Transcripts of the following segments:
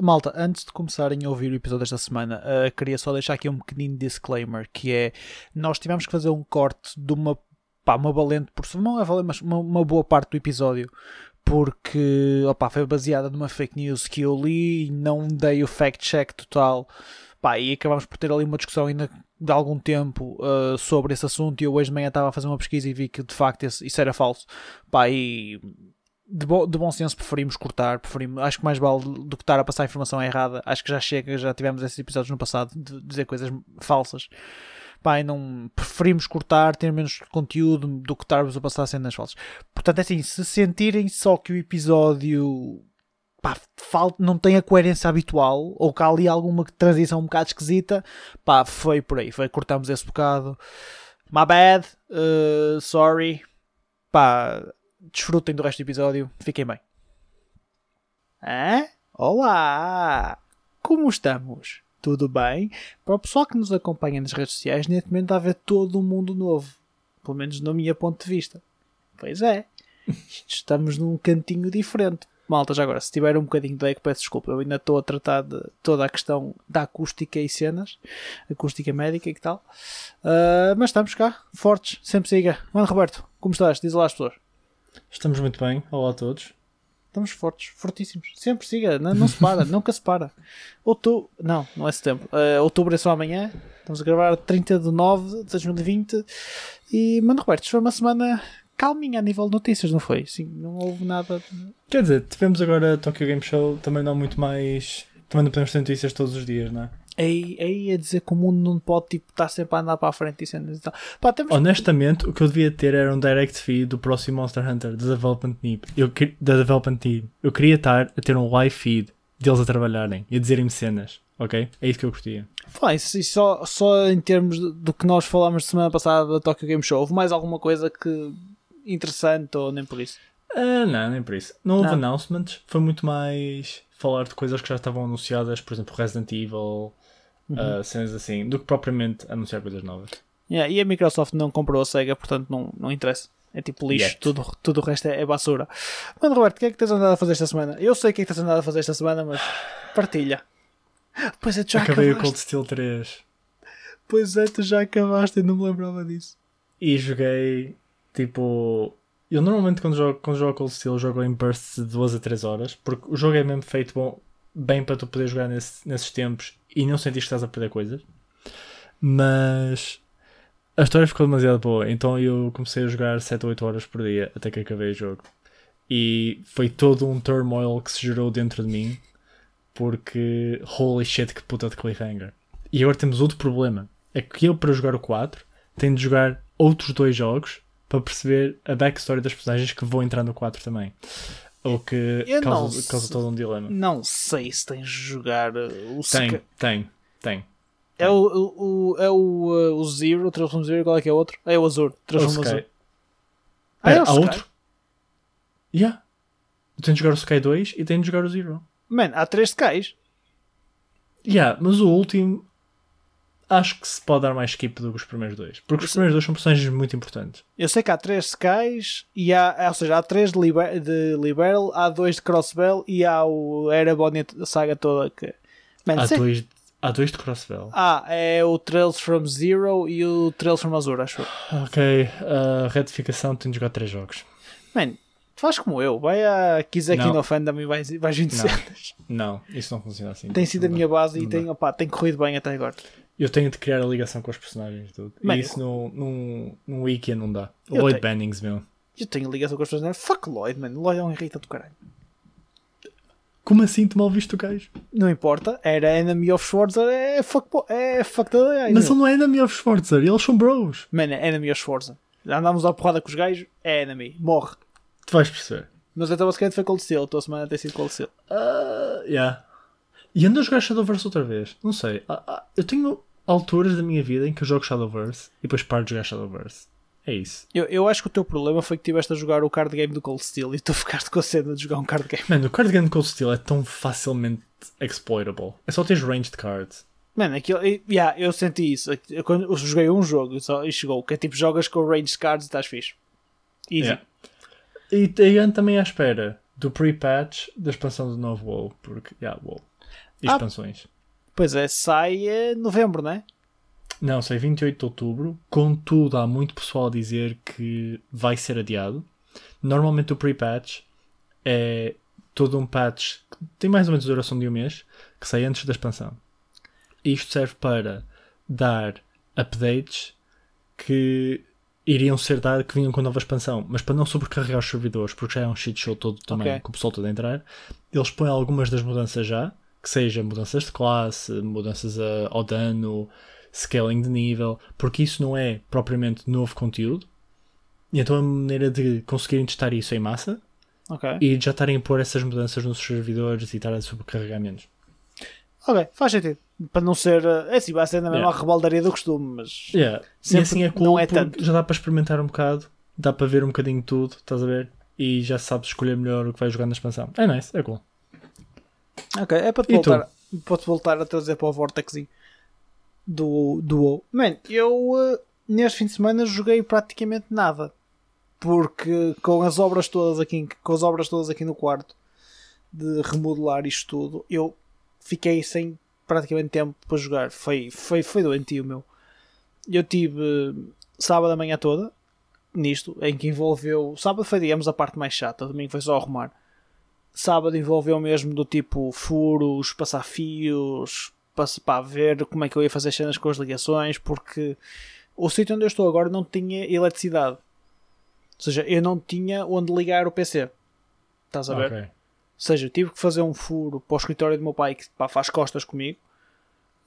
malta, antes de começarem a ouvir o episódio desta semana, uh, queria só deixar aqui um pequenino disclaimer, que é, nós tivemos que fazer um corte de uma, pá, uma valente, por não é valente, mas uma, uma boa parte do episódio, porque, opa, foi baseada numa fake news que eu li não dei o fact-check total, pá, e acabámos por ter ali uma discussão ainda de algum tempo uh, sobre esse assunto e eu hoje de manhã estava a fazer uma pesquisa e vi que de facto isso era falso, pá, e de, bo, de bom senso preferimos cortar, preferimos, acho que mais vale do que estar a passar a informação errada. Acho que já chega, já tivemos esses episódios no passado de dizer coisas falsas. E não preferimos cortar, ter menos conteúdo do que estarmos a passar cenas falsas. Portanto, é assim, se sentirem só que o episódio pá, falta, não tem a coerência habitual, ou que há ali alguma transição um bocado esquisita, pá, foi por aí, foi, cortamos esse bocado. My bad, uh, sorry, pá, desfrutem do resto do episódio. Fiquem bem. Hã? Olá! Como estamos? Tudo bem? Para o pessoal que nos acompanha nas redes sociais, neste momento está a ver todo um mundo novo. Pelo menos no meu ponto de vista. Pois é. Estamos num cantinho diferente. Malta, já agora, se tiver um bocadinho de eco, peço desculpa. Eu ainda estou a tratar de toda a questão da acústica e cenas, acústica médica e que tal. Uh, mas estamos cá, fortes, sempre siga. Mano Roberto, como estás? Diz lá às pessoas. Estamos muito bem. Olá a todos. Estamos fortes, fortíssimos. Sempre siga, não, não se para, nunca se para. Outubro, não, não é setembro. Uh, outubro é só amanhã. Estamos a gravar 30 de 9 de 2020. E, mano, Roberto, foi uma semana calminha a nível de notícias, não foi? Sim, não houve nada. Quer dizer, tivemos agora a Tokyo Game Show, também não muito mais. Também não podemos ter notícias todos os dias, não é? Aí, aí a dizer que o mundo não pode tipo, estar sempre a andar para a frente e cenas e tal. Pá, temos... Honestamente, o que eu devia ter era um direct feed do próximo Monster Hunter da Development Team. Eu, da Development Team. Eu queria estar a ter um live feed deles a trabalharem e a dizerem-me cenas, ok? É isso que eu curtia. Fala, isso, isso só, só em termos do que nós falámos semana passada da Tokyo Game Show, houve mais alguma coisa que interessante ou nem por isso? Uh, não, nem por isso. Não houve não. announcements, foi muito mais falar de coisas que já estavam anunciadas, por exemplo, Resident Evil, uhum. uh, cenas assim, do que propriamente anunciar coisas novas. Yeah, e a Microsoft não comprou a Sega, portanto não, não interessa. É tipo lixo, tudo, tudo o resto é, é basura. Mano, Roberto, o que é que tens andado a fazer esta semana? Eu sei o que é que tens andado a fazer esta semana, mas partilha. Pois é, tu já Acabei acabaste. o Cold Steel 3. Pois é, tu já acabaste, eu não me lembrava disso. E joguei, tipo... Eu normalmente quando jogo, quando jogo Cold Steel jogo em bursts de 2 a 3 horas, porque o jogo é mesmo feito bom, bem para tu poder jogar nesse, nesses tempos e não sentir que estás a perder coisas. Mas a história ficou demasiado boa, então eu comecei a jogar 7 ou 8 horas por dia até que acabei o jogo. E foi todo um turmoil que se gerou dentro de mim, porque holy shit, que puta de cliffhanger. E agora temos outro problema: é que eu, para jogar o 4, tenho de jogar outros dois jogos para perceber a backstory das personagens que vão entrar no 4 também. Ou que causa, causa todo um dilema. Não sei se tens de jogar uh, o Tem, Sky... tem, tem. É o, o, é o, uh, o Zero, Transform Zero, qual é que é o outro? É o Azul, Transform Azul. Ah, é o há Sky? outro? Yeah. Tenho de jogar o Sky 2 e tenho de jogar o Zero. Man, há três Skys. Yeah, mas o último acho que se pode dar mais skip do que os primeiros dois. Porque os primeiros dois são personagens muito importantes. Eu sei que há três Skies, e há, ou seja, há três de, Liber, de Liberal, há dois de Crossbell e há o Erebon a saga toda que. Man, há, sei... dois, há dois de Crossbell. Ah, é o Trails from Zero e o Trails from Azure, acho Ok, a retificação tem de jogar três jogos. Man, faz como eu, vai a Kizeki no Fandom e vais, vais 20 cenas. Não, isso não funciona assim. Tem sido a minha base e tem, opa, tem corrido bem até agora. Eu tenho de criar a ligação com os personagens e tudo. Man, e isso no, no, no Wiki não dá. Lloyd tenho, Bannings, meu. Eu tenho ligação com os personagens. Fuck Lloyd, man. Lloyd é um irrita do caralho. Como assim tu mal viste o gajo? Não importa. Era Enemy of Schwarzer. É fuck, é fuck the day. Mas ele não é Enemy of Schwarzer. Eles são bros. Man, é Enemy of Schwarzer. Andámos à porrada com os gajos. É Enemy. Morre. Tu vais perceber. Mas então basicamente foi Cold Steel. A tua semana tem sido Cold Steel. Uh, yeah. E ando a jogar Shadowverse outra vez. Não sei. Ah, ah, eu tenho alturas da minha vida em que eu jogo Shadowverse e depois paro de jogar Shadowverse. É isso. Eu, eu acho que o teu problema foi que estiveste a jogar o card game do Cold Steel e tu ficaste com a cena de jogar um card game. Mano, o card game do Cold Steel é tão facilmente exploitable. É só teres ranged cards. Mano, aquilo, yeah, eu senti isso. Eu, quando eu joguei um jogo só, e chegou, que é tipo jogas com ranged cards e estás fixe. Easy. Yeah. E, e ando também à espera do pre-patch da expansão do novo WoW, porque, yeah, WoW. E Ah. expansões. Pois é, sai em novembro, não é? Não, sai 28 de outubro. Contudo, há muito pessoal a dizer que vai ser adiado. Normalmente o pre-patch é todo um patch que tem mais ou menos a duração de um mês, que sai antes da expansão. Isto serve para dar updates que iriam ser dados, que vinham com a nova expansão, mas para não sobrecarregar os servidores, porque já é um shit show todo também, Ok. com o pessoal todo a entrar, eles põem algumas das mudanças já, que seja mudanças de classe, mudanças a- ao dano, scaling de nível, porque isso não é propriamente novo conteúdo. E então a maneira de conseguirem testar isso em massa Ok. e já estarem a pôr essas mudanças nos servidores e estar a sobrecarregar menos. Ok, faz sentido. Para não ser. eh, É assim, vai ser na mesma Yeah. rebaldaria do costume, mas. Yeah. E assim é cool, não é tanto. já dá para experimentar um bocado, dá para ver um bocadinho de tudo, estás a ver? E já sabes escolher melhor o que vai jogar na expansão. É nice, é cool. Ok, é para te E tu? voltar, para te voltar a trazer para o Vortex do, do WoW. Man, eu eh, neste fim de semana joguei praticamente nada. Porque com as obras todas aqui, com as obras todas aqui no quarto de remodelar isto tudo, eu fiquei sem praticamente tempo para jogar. Foi, foi, foi doentio, meu. Eu tive eh, sábado a manhã toda nisto, em que envolveu. Sábado foi, digamos, a parte mais chata, domingo foi só arrumar sábado envolveu mesmo do tipo furos, passar fios, pá, ver como é que eu ia fazer as cenas com as ligações, porque o sítio onde eu estou agora não tinha eletricidade. Ou seja, eu não tinha onde ligar o PC. Estás a ver? Ok. Ou seja, eu tive que fazer um furo para o escritório do meu pai que pá, faz costas comigo.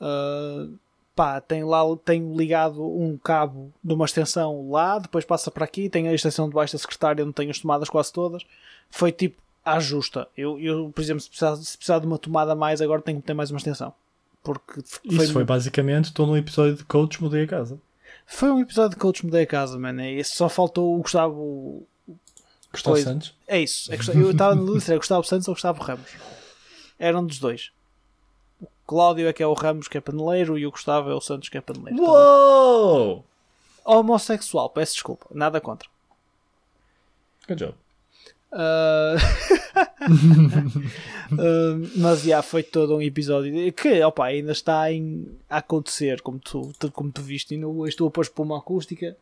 Ah, pá, tem lá tenho ligado um cabo de uma extensão lá, depois passa para aqui, tem a extensão debaixo da secretária onde tenho as tomadas quase todas. Foi tipo à justa. Eu, eu por exemplo, se precisar, se precisar de uma tomada a mais, agora tenho que ter mais uma extensão. Porque Isso foi basicamente, estou num episódio de coach, mudei a casa. foi um episódio de Coach Mudei a Casa, mano. É isso, só faltou o Gustavo. Gustavo. Santos. É isso. É eu estava no dúvida se era Gustavo Santos ou Gustavo Ramos. Era um dos dois. O Cláudio é que é o Ramos, que é paneleiro, e o Gustavo é o Santos, que é paneleiro. Uou! Homossexual, peço desculpa. Nada contra. Good job. Ah, mas já foi todo um episódio que opa, ainda está em, a acontecer, como tu, como tu viste. E no, estou a pôr espuma acústica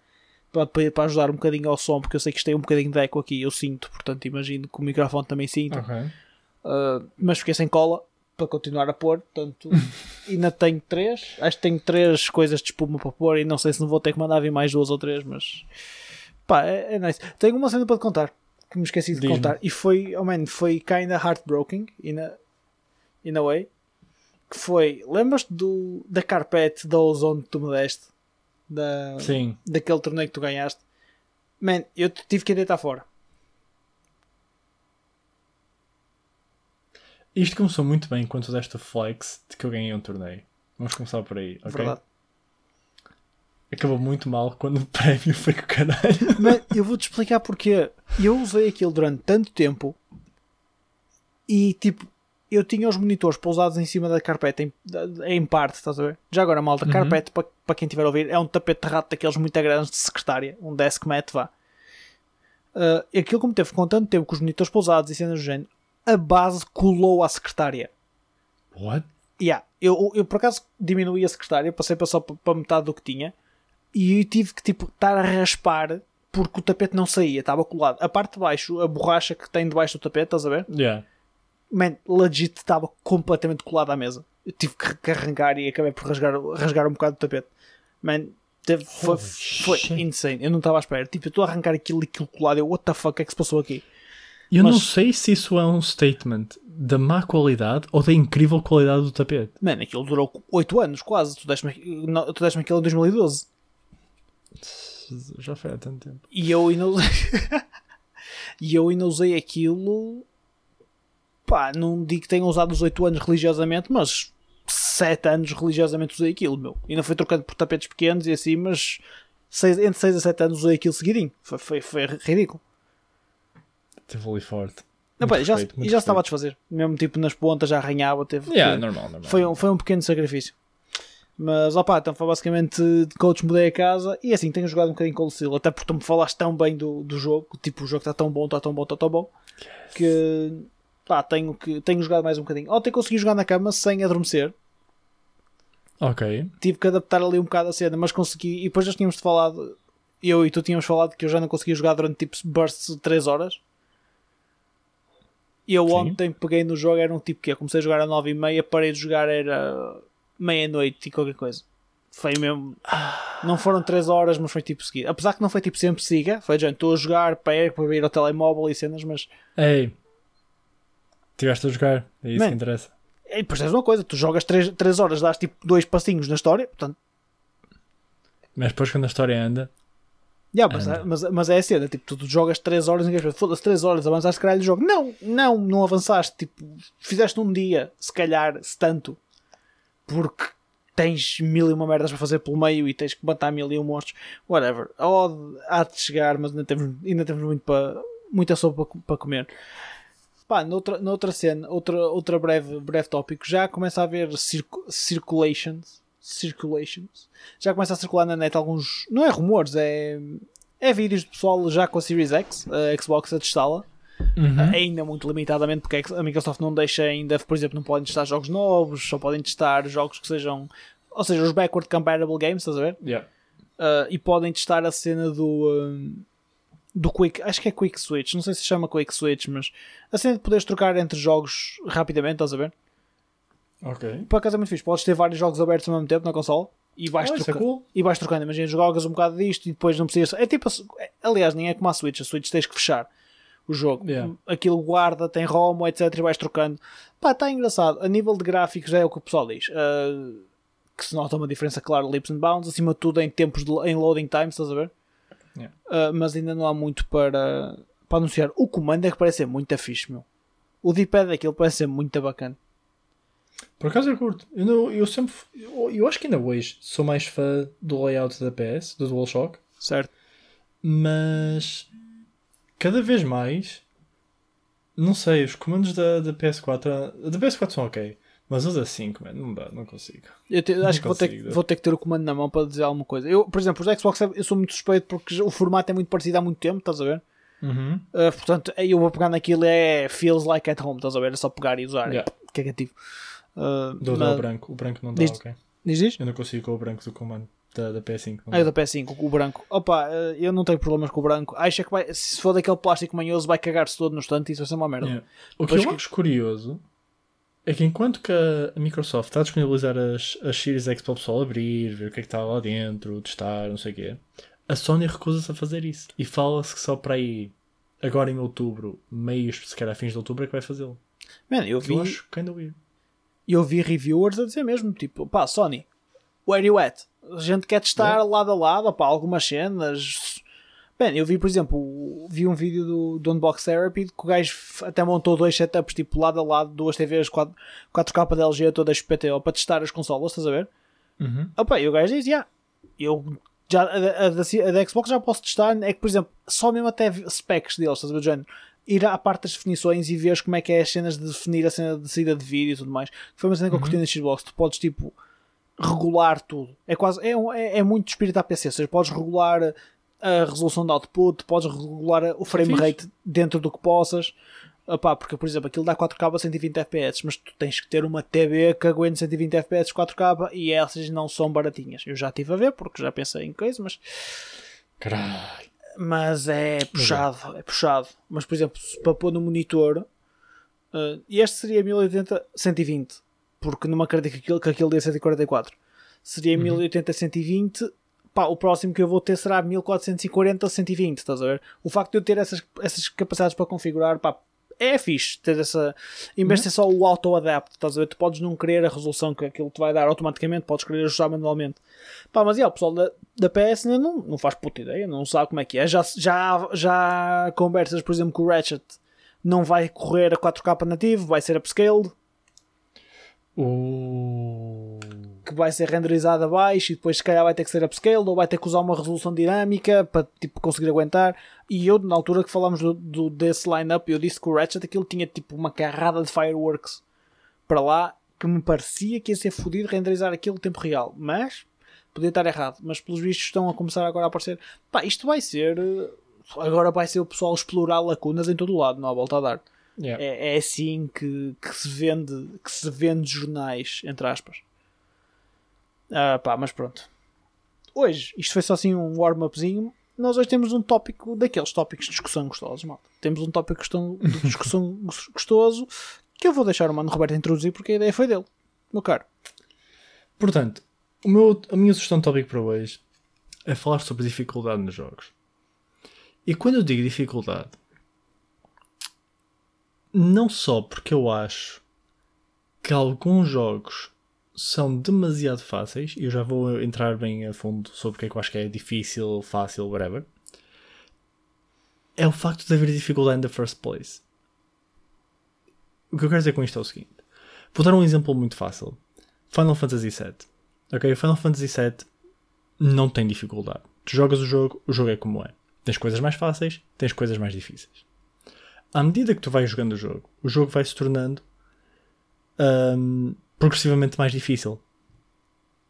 para, para, ajudar um bocadinho ao som, porque eu sei que isto tem um bocadinho de eco aqui. Eu sinto, portanto, imagino que o microfone também sinta. Ok. Uh, mas fiquei sem cola para continuar a pôr, portanto ainda tenho três, acho que tenho três coisas de espuma para pôr e não sei se não vou ter que mandar vir mais duas ou três, mas pá, é, é nice. Tenho uma cena para te contar que me esqueci de contar e foi, oh man, foi kinda heartbroken in a, in a way que foi, lembras-te do, da carpete da Ozone que tu me deste? Da, Sim. daquele torneio que tu ganhaste? Man, eu tive que a deitar fora. Isto começou muito bem quando tu deste o flex de que eu ganhei um torneio. Vamos começar por aí, ok? Verdade. Acabou muito mal quando o prémio foi com o caralho. Mas eu vou-te explicar porque eu usei aquilo durante tanto tempo e tipo, eu tinha os monitores pousados em cima da carpete em, em parte, estás a ver? Já agora, malta, Uhum. carpete, para, para quem estiver a ouvir, é um tapete de rato daqueles muito grandes de secretária, um desk mat, vá. Ah, aquilo como teve com tanto tempo com os monitores pousados e cenas do género, a base colou à secretária. What? Yeah, eu, eu por acaso diminuí a secretária, passei para só para metade do que tinha e eu tive que tipo estar a raspar porque o tapete não saía, estava colado. A parte de baixo, a borracha que tem debaixo do tapete, estás a ver? Yeah. Man, legit estava completamente colado à mesa. Eu tive que arrancar e acabei por rasgar, rasgar um bocado do tapete. Man, teve, foi, foi insane. Eu não estava à espera. Tipo, eu estou a arrancar aquilo e aquilo colado. Eu, what the fuck, o que é que se passou aqui? Eu Mas- não sei se isso é um statement da má qualidade ou da incrível qualidade do tapete. Man, aquilo durou 8 anos quase. Tu deste-me deste aquilo em 2012. Já foi há tanto tempo. E eu ainda usei. e eu ainda usei aquilo. Pá, não digo que tenha usado os 8 anos religiosamente, mas 7 anos religiosamente usei aquilo, meu. Ainda foi trocando por tapetes pequenos e assim, mas seis, entre 6 a 7 anos usei aquilo seguidinho. Foi, foi, foi ridículo. Teve ali forte. Não, pá, já, respeito, e já estava a desfazer. Mesmo tipo nas pontas já arranhava. Teve Yeah, que- normal, normal. foi, um, foi um pequeno sacrifício. Mas opá, então foi basicamente de coach mudei a casa e assim tenho jogado um bocadinho com o Lucille, até porque tu me falaste tão bem do, do jogo, tipo o jogo está tão bom, está tão bom, está tão bom que pá, tenho, que, tenho jogado mais um bocadinho. Ontem consegui jogar na cama sem adormecer. Ok. Tive que adaptar ali um bocado a cena, mas consegui. E depois já tínhamos falado, eu e tu tínhamos falado que eu já não conseguia jogar durante tipo bursts de 3 horas. E eu Sim. ontem peguei no jogo, era um tipo que eu comecei a jogar a 9 e meia, parei de jogar, era meia-noite e qualquer coisa. Foi mesmo. Não foram 3 horas, mas foi tipo seguido. Apesar que não foi tipo sempre siga, foi já estou a jogar, pego para ir ao telemóvel e cenas, mas Ei. Tiveste a jogar. É isso Man. que interessa. E depois tens uma coisa, tu jogas 3, três horas, dás tipo dois passinhos na história, portanto, Mas depois quando a história anda. yeah, mas, Anda. mas, mas é a cena, tipo, tu, tu jogas 3 horas e ninguém foda-se 3 horas, avançaste caralho o jogo. Não, não, não avançaste, tipo, fizeste um dia, se calhar, se tanto, porque tens mil e uma merdas para fazer pelo meio e tens que matar mil e um monstros, whatever. Ou há de chegar, mas ainda temos, ainda temos muito para, muita sopa para, comer. Pá, noutra, noutra cena, outra, outra breve, breve tópico, já começa a haver circu circulations, circulations, já começa a circular na net alguns, não é rumores, é, é vídeos de pessoal já com a Series X, a Xbox a testá-la, ainda muito limitadamente, porque a Microsoft não deixa ainda, por exemplo, não podem testar jogos novos, só podem testar jogos que sejam, ou seja, os backward compatible games, estás a ver? Yeah. Uh, e podem testar a cena do um, do Quick, acho que é Quick Switch, não sei se chama Quick Switch, mas a cena de poderes trocar entre jogos rapidamente, estás a ver? Ok. Por acaso é muito fixe, podes ter vários jogos abertos ao mesmo tempo na console e vais, Ah, isso é troca- cool. e vais trocando. Imagina, jogas um bocado disto e depois não precisas. É tipo, a- é- aliás, nem é como a Switch, a Switch tens que fechar o jogo, Yeah. aquilo guarda, tem ROM, etc. E vais trocando. Pá, está engraçado. A nível de gráficos é o que o pessoal diz. Uh, que se nota uma diferença clara, leaps and bounds, acima de tudo em tempos de em loading times, estás a ver? Yeah. Uh, mas ainda não há muito para, para anunciar. O comando é que parece ser muito fixe, meu. O D-pad daquilo parece ser muito bacana. Por acaso eu curto. Eu, não- eu sempre. Eu, eu acho que ainda hoje sou mais fã do layout da PS, do DualShock. Certo? Mas. Cada vez mais. Não sei, os comandos da, da PS4. a- Da PS4 são ok. Mas os da 5, man, não dá, não consigo. Eu te- Não acho que vou ter, consigo. que- vou ter que ter o comando na mão para dizer alguma coisa. Eu, por exemplo, os Xbox eu sou muito suspeito porque o formato é muito parecido há muito tempo, estás a ver? Uhum. Uh, portanto, eu vou pegar naquilo é feels like at home, estás a ver? É só pegar e usar. Yeah. É cagativo. Uh, Do, mas- do branco. O branco não dá, Diz- ok. Diz isto? Eu não consigo com o branco do comando da, da PS5. não Ah, eu da PS5, o branco. Opa, uh, eu não tenho problemas com o branco. Acho que vai, se for daquele plástico manhoso, vai cagar-se todo no instante e isso vai ser uma merda. Yeah. O que Depois eu que- acho curioso é que enquanto que a Microsoft está a disponibilizar as, as Series X para o pessoal abrir, ver o que é que está lá dentro, testar, não sei o quê, a Sony recusa-se a fazer isso. E fala-se que só para aí, agora em outubro, meios, se calhar fins de outubro, é que vai fazê-lo. Man, eu vi, Eu acho que ainda weird. eu vi reviewers a dizer mesmo, tipo, pá, Sony, where you at? A gente quer testar lado a lado, pá, algumas cenas. Bem, eu vi, por exemplo, vi um vídeo do, do Unbox Therapy que o gajo até montou dois setups, tipo, lado a lado, duas TVs 4, 4K da LG, todas PTO, para testar as consolas, estás a ver? Uhum. Opa, e o gajo diz, yeah, eu já, a, a, a da Xbox já posso testar, é que, por exemplo, só mesmo até specs deles, estás a ver, do género, ir à parte das definições e veres como é que é as cenas de definir a cena de saída de vídeo e tudo mais. Foi uma cena que eu curti na Xbox, tu podes, tipo, regular tudo. É quase, é, é, é muito espírito a PC, ou seja, podes regular a resolução de output, podes regular o frame rate dentro do que possas. Opá, porque, por exemplo, aquilo dá 4K a 120 FPS, mas tu tens que ter uma TV que aguente 120 FPS 4K e essas não são baratinhas. Eu já estive a ver, porque já pensei em coisa, mas, Caralho. mas é puxado, é puxado. Mas, por exemplo, se para pôr no monitor, eh, este seria 1080 120, porque não me acredito que aquilo, que aquilo dê 144. Seria 1080 120 pá, o próximo que eu vou ter será 1440 120, estás a ver? O facto de eu ter essas, essas capacidades para configurar, pá, é fixe ter essa. Em vez de ser só o auto-adapt, estás a ver? Tu podes não querer a resolução que aquilo te vai dar automaticamente, podes querer ajustar manualmente. Pá, mas é, o pessoal da, da PS não, não faz puta ideia, não sabe como é que é. Já, já, já conversas, por exemplo, com o Ratchet não vai correr a 4K nativo, vai ser upscaled Que vai ser renderizado abaixo e depois se calhar vai ter que ser upscaled ou vai ter que usar uma resolução dinâmica para tipo, conseguir aguentar. E eu, na altura que falámos do, do, desse line-up, eu disse que o Ratchet aquilo tinha tipo uma carrada de fireworks para lá que me parecia que ia ser fodido renderizar aquilo em tempo real. Mas podia estar errado. Mas pelos vistos estão a começar agora a aparecer. Pá, isto vai ser. eh, Agora vai ser o pessoal explorar lacunas em todo o lado, não há volta a dar. Yeah. É, é assim que, que se vende que se vende jornais, entre aspas. Ah, pá, mas pronto. Hoje, isto foi só assim um warm-upzinho. Nós hoje temos um tópico daqueles tópicos de discussão gostosos, malta. Temos um tópico de discussão gostoso que eu vou deixar o Mano Roberto introduzir porque a ideia foi dele. Meu caro. Portanto, o meu, a minha sugestão de tópico para hoje é falar sobre dificuldade nos jogos. E quando eu digo dificuldade, não só porque eu acho que alguns jogos são demasiado fáceis, e eu já vou entrar bem a fundo sobre o que é que eu acho que é difícil, fácil, whatever, é o facto de haver dificuldade in the first place. O que eu quero dizer com isto é o seguinte: vou dar um exemplo muito fácil. Final Fantasy VII. Ok, Final Fantasy VII não tem dificuldade. Tu jogas o jogo, o jogo é como é. Tens coisas mais fáceis, tens coisas mais difíceis. À medida que tu vais jogando o jogo, o jogo vai se tornando hum, progressivamente mais difícil.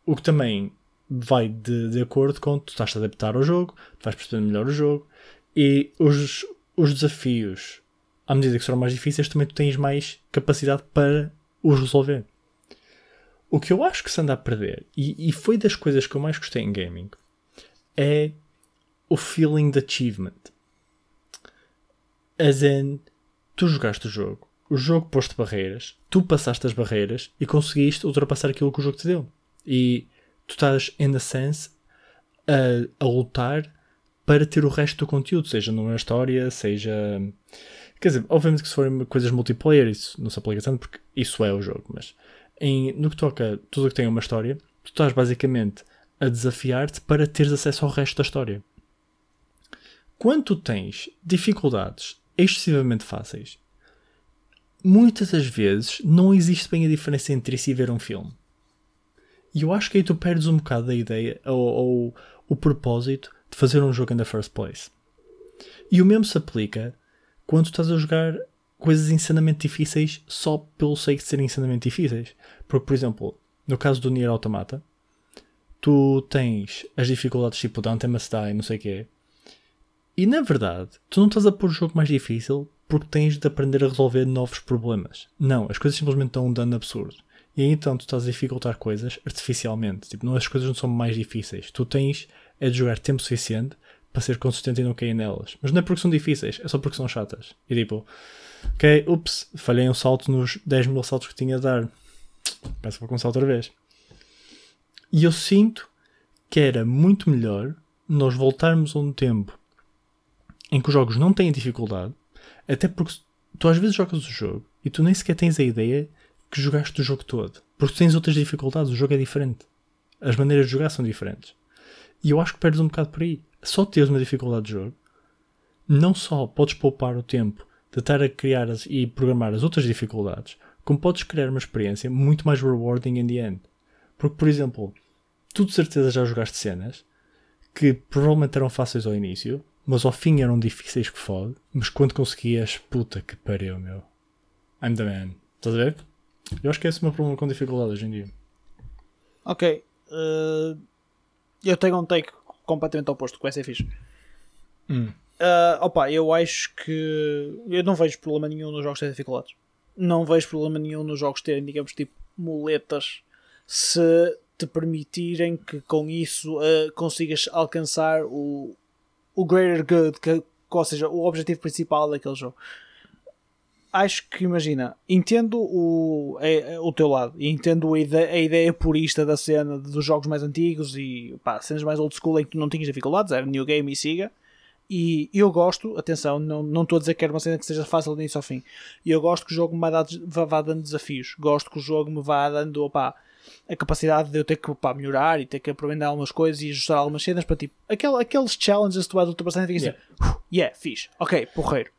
O que também vai de, de acordo com tu estás a adaptar ao jogo, tu vais percebendo melhor o jogo e os, os desafios, à medida que serão mais difíceis, também tu tens mais capacidade para os resolver. O que eu acho que se anda a perder, e, e foi das coisas que eu mais gostei em gaming, é o feeling de achievement. As in, tu jogaste o jogo, o jogo pôs-te barreiras, tu passaste as barreiras e conseguiste ultrapassar aquilo que o jogo te deu. E tu estás, in a sense, a, a lutar para ter o resto do conteúdo, seja numa história, seja. Quer dizer, obviamente que se forem coisas multiplayer, isso não se aplica tanto porque isso é o jogo, mas em, no que toca tudo o que tem uma história, tu estás basicamente a desafiar-te para teres acesso ao resto da história. Quando tu tens dificuldades excessivamente fáceis, muitas das vezes não existe bem a diferença entre isso e ver um filme. E eu acho que aí tu perdes um bocado da ideia ou, ou o propósito de fazer um jogo in the first place. E o mesmo se aplica quando estás a jogar coisas insanamente difíceis só pelo sake de serem insanamente difíceis. Porque, por exemplo, no caso do Nier Automata, tu tens as dificuldades tipo Dante Must Die não sei o quê. E na verdade, tu não estás a pôr o jogo mais difícil porque tens de aprender a resolver novos problemas. Não, as coisas simplesmente dão um dano absurdo. E então tu estás a dificultar coisas artificialmente. Tipo, não, as coisas não são mais difíceis. Tu tens é de jogar tempo suficiente para ser consistente e não cair nelas. Mas não é porque são difíceis, é só porque são chatas. E tipo, ok, ups, falhei um salto nos 10 mil saltos que tinha a dar. Peço para começar outra vez. E eu sinto que era muito melhor nós voltarmos a um tempo em que os jogos não têm dificuldade, até porque tu às vezes jogas o jogo e tu nem sequer tens a ideia que jogaste o jogo todo. Porque tens outras dificuldades, o jogo é diferente. As maneiras de jogar são diferentes. E eu acho que perdes um bocado por aí. Só teres uma dificuldade de jogo, não só podes poupar o tempo de estar a criar as, e programar as outras dificuldades, como podes criar uma experiência muito mais rewarding in the end. Porque, por exemplo, tu de certeza já jogaste cenas que provavelmente eram fáceis ao início, mas ao fim eram difíceis que fode, mas quando conseguias, puta que pariu, meu. I'm the man. Estás a ver? Eu acho que esse é o meu problema com dificuldade hoje em dia. Ok. eh, eu tenho um take completamente oposto, que vai ser fixe. Hum. Ah, opa, eu acho que eu não vejo problema nenhum nos jogos terem dificuldades. Não vejo problema nenhum nos jogos terem, digamos, tipo, muletas se te permitirem que com isso ah, consigas alcançar o, o greater good, que, ou seja, o objetivo principal daquele jogo. Acho que, imagina, entendo o, é, é o teu lado entendo a ideia, a ideia purista da cena dos jogos mais antigos e pá, cenas mais old school em que tu não tinhas dificuldades, era new game e siga. E eu gosto, atenção, não, estou a dizer que era uma cena que seja fácil de início ao fim. Eu gosto que o jogo me vá dando desafios. Gosto que o jogo me vá dando opá, a capacidade de eu ter que opá, melhorar e ter que aprender algumas coisas e ajustar algumas cenas para tipo aquel, aqueles challenges que tu vais ultrapassando e Yeah. assim, "Uf, yeah, fixe, ok, porreiro.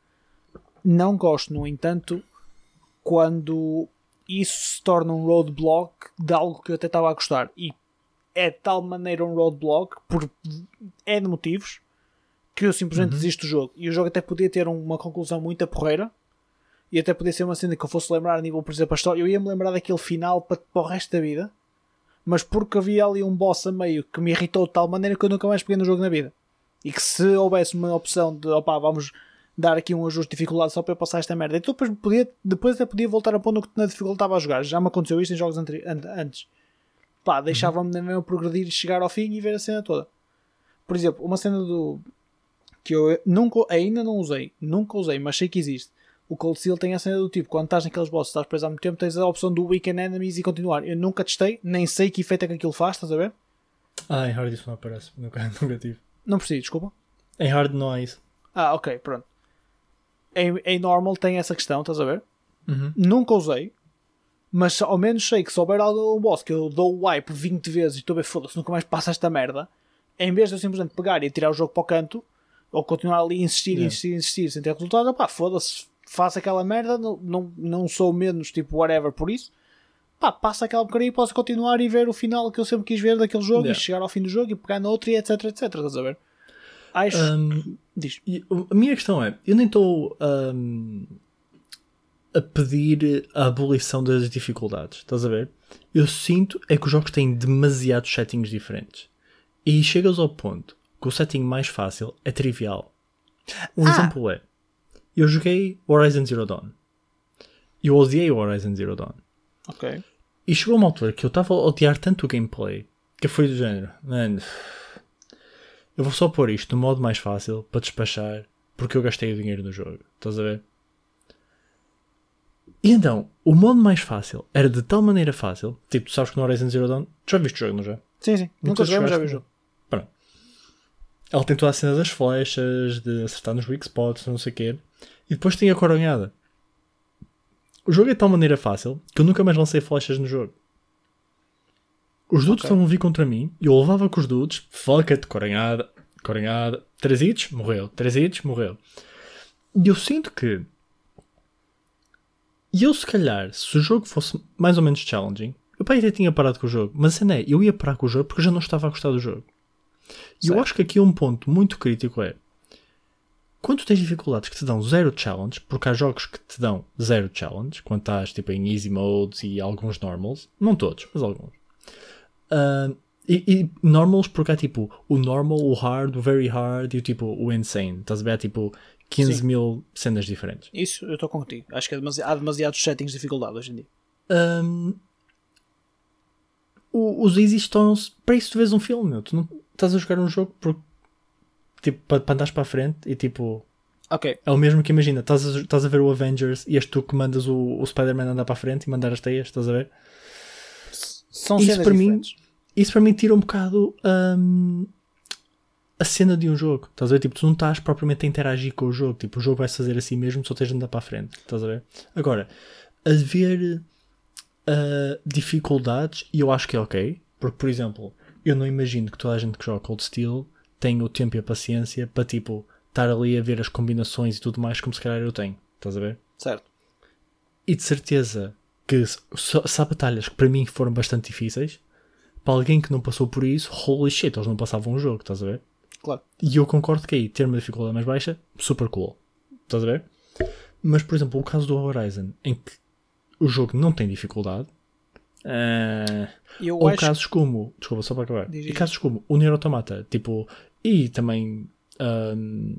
Não gosto, no entanto, quando isso se torna um roadblock de algo que eu até estava a gostar. E é de tal maneira um roadblock, por é de motivos, que eu simplesmente desisto do jogo. E o jogo até podia ter uma conclusão muito porreira. E até podia ser uma cena que eu fosse lembrar a nível, por exemplo, a história. Eu ia me lembrar daquele final para, para o resto da vida. Mas porque havia ali um boss a meio que me irritou de tal maneira que eu nunca mais peguei no jogo na vida. E que se houvesse uma opção de opá, vamos dar aqui um ajuste de dificuldade só para eu passar esta merda. Então depois, podia, depois até podia voltar a pôr no que na dificuldade estava a jogar. Já me aconteceu isto em jogos an- antes. Pá, deixava-me na mesma progredir e chegar ao fim e ver a cena toda. Por exemplo, uma cena do. que eu nunca, ainda não usei, nunca usei, mas sei que existe. O Cold Steel tem a cena do tipo, quando estás naqueles bosses, estás preso há muito tempo, tens a opção do Weaken Enemies e continuar. Eu nunca testei, nem sei que efeito é que aquilo faz, estás a ver? Ah, em hard isso não aparece. Nunca, nunca tive. Não preciso, desculpa. Em hard não há isso. Ah, ok, pronto. Em, em normal tem essa questão, estás a ver? Uhum. Nunca usei, mas ao menos sei que se houver algum boss que eu dou o wipe 20 vezes e estou a ver, foda-se, nunca mais passa esta merda, em vez de eu simplesmente pegar e tirar o jogo para o canto, ou continuar ali a insistir, Yeah. insistir, insistir, sem ter resultado, pá, foda-se, faço aquela merda, não, não, não sou menos tipo whatever por isso, pá, passa aquela porcaria e posso continuar e ver o final que eu sempre quis ver daquele jogo Yeah. e chegar ao fim do jogo e pegar no outro e etc, etc, estás a ver? Acho. Um, Diz. A minha questão é: eu nem estou hum, a pedir a abolição das dificuldades, estás a ver? Eu sinto é que os jogos têm demasiados settings diferentes. E chegas ao ponto que o setting mais fácil é trivial. Um Ah! exemplo é: eu joguei Horizon Zero Dawn. Eu odiei o Horizon Zero Dawn. Ok. E chegou uma altura que eu estava a odiar tanto o gameplay que foi do género, mano, eu vou só pôr isto no modo mais fácil para despachar porque eu gastei o dinheiro no jogo. Estás a ver? E então, o modo mais fácil era de tal maneira fácil, tipo, tu sabes que no Horizon Zero Dawn, tu já viste o jogo, não já? Sim, sim. Nunca joguei, mas já vi o jogo. Pronto. Ela tem toda a cena das flechas, de acertar nos weak spots, não sei o quê. E depois tem a coronhada. O jogo é de tal maneira fácil que eu nunca mais lancei flechas no jogo. Os dudes Ok. estavam a vir contra mim e eu levava com os dudes, fuck it, coronhada, coronhada, três hits, morreu, três hits, morreu. E eu sinto que. E eu, se calhar, se o jogo fosse mais ou menos challenging, eu até tinha parado com o jogo. Mas a cena é, eu ia parar com o jogo porque eu já não estava a gostar do jogo. E eu acho que aqui um ponto muito crítico é quando tens dificuldades que te dão zero challenge, porque há jogos que te dão zero challenge, quando estás tipo, em easy modes e alguns normals, não todos, mas alguns. Ah, e, e normals porque há tipo o normal, o hard, o very hard e o tipo o insane. Estás a ver? Há tipo 15 Sim. mil cenas diferentes. Isso eu estou contigo. Acho que é demasi- há demasiados settings de dificuldade hoje em dia. O- os easy tornam-se para isso tu vês um filme, meu. Tu não estás a jogar um jogo por, tipo, para, para andares para a frente e tipo. É o mesmo que imagina, estás a, estás a ver o Avengers e és tu que mandas o, o Spider-Man andar para a frente e mandar as teias, estás a ver? são Isso para mim-. Isso para mim tira um bocado ahm, a cena de um jogo, estás a ver? Tipo, tu não estás propriamente a interagir com o jogo, tipo, o jogo vai fazer assim mesmo, só tens de andar para a frente, estás a ver? Agora, haver ah, dificuldades, e eu acho que é ok, porque, por exemplo, eu não imagino que toda a gente que joga Cold Steel tenha o tempo e a paciência para, tipo, estar ali a ver as combinações e tudo mais como se calhar eu tenho, estás a ver? Certo. E de certeza que se, há batalhas que para mim foram bastante difíceis, para alguém que não passou por isso, holy shit, eles não passavam o jogo, estás a ver? Claro. E eu concordo que aí ter uma dificuldade mais baixa, super cool. Estás a ver? Mas, por exemplo, o caso do Horizon, em que o jogo não tem dificuldade, Eu ou acho casos como, desculpa, só para acabar, Diz, e casos como o Nier Automata, tipo, e também ahm,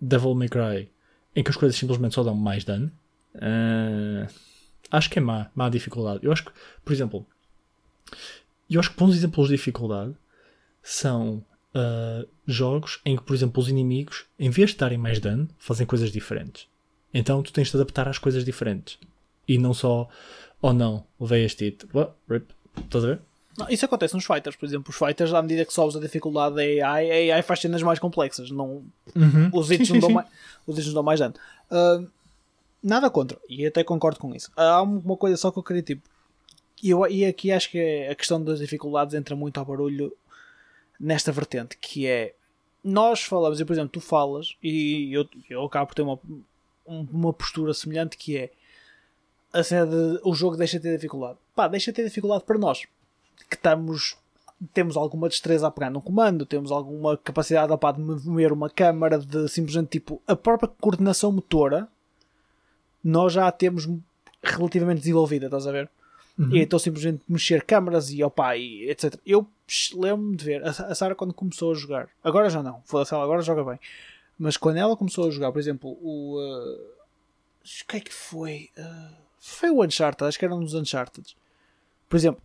Devil May Cry, em que as coisas simplesmente só dão mais dano, ah, acho que é má, má dificuldade. Eu acho que, por exemplo, eu acho que bons exemplos de dificuldade são ah, jogos em que, por exemplo, os inimigos, em vez de darem mais dano, fazem coisas diferentes. Então tu tens de adaptar às coisas diferentes. E não só, oh não, levei este hit. Well, rip. Estás a ver? Não, isso acontece nos fighters, por exemplo. Os fighters, à medida que sobes a dificuldade da AI, a AI faz cenas mais complexas. Não, os hits não dão mais, os hits não dão mais dano. Ah, nada contra, e até concordo com isso. Há uma coisa só que eu queria, tipo, e eu, e aqui acho que a questão das dificuldades entra muito ao barulho nesta vertente, que é nós falamos, e por exemplo, tu falas, e eu, eu acabo por ter uma, um- uma postura semelhante que é a cena de o jogo deixa de ter dificuldade. Pá, deixa de ter dificuldade para nós que estamos temos alguma destreza a pegar no comando, temos alguma capacidade opá, de mover uma câmara, de simplesmente tipo a própria coordenação motora, nós já a temos relativamente desenvolvida, estás a ver? E então simplesmente mexer câmaras e opá, e etc. Eu lembro-me de ver a, a Sara quando começou a jogar, agora já não, foda-se, ela agora joga bem. Mas quando ela começou a jogar, por exemplo, o. Uh, o que é que foi? Uh, foi o Uncharted, acho que era um dos Uncharted. Por exemplo,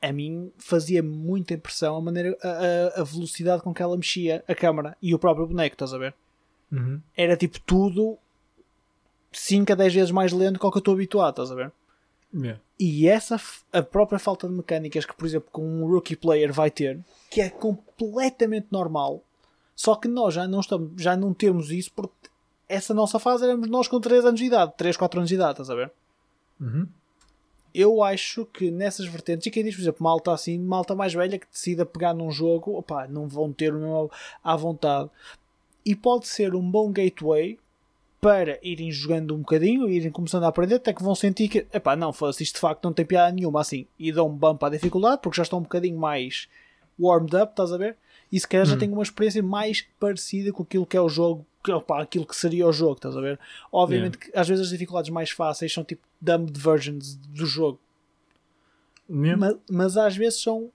a mim fazia muita impressão a maneira, a, a, velocidade com que ela mexia a câmera e o próprio boneco, estás a ver? Uhum. Era tipo tudo 5 a 10 vezes mais lento do que eu estou habituado, estás a ver? Yeah. E essa, a própria falta de mecânicas que, por exemplo, com um rookie player vai ter, que é completamente normal, só que nós já não, estamos, já não temos isso porque essa nossa fase éramos nós com 3 anos de idade, 3, 4 anos de idade, estás a ver? Uhum. Eu acho que nessas vertentes, e quem diz, por exemplo, malta assim, malta mais velha que decida pegar num jogo, opa, não vão ter o mesmo à vontade. E pode ser um bom gateway para irem jogando um bocadinho, irem começando a aprender, até que vão sentir que, epá, não, fosse isto de facto não tem piada nenhuma assim, e dão um bump à dificuldade, porque já estão um bocadinho mais warmed up, estás a ver? E se calhar já hum. têm uma experiência mais parecida com aquilo que é o jogo, opa, aquilo que seria o jogo, estás a ver? Obviamente yeah. que às vezes as dificuldades mais fáceis são tipo dumbed versions do jogo, yeah. mas, mas às vezes são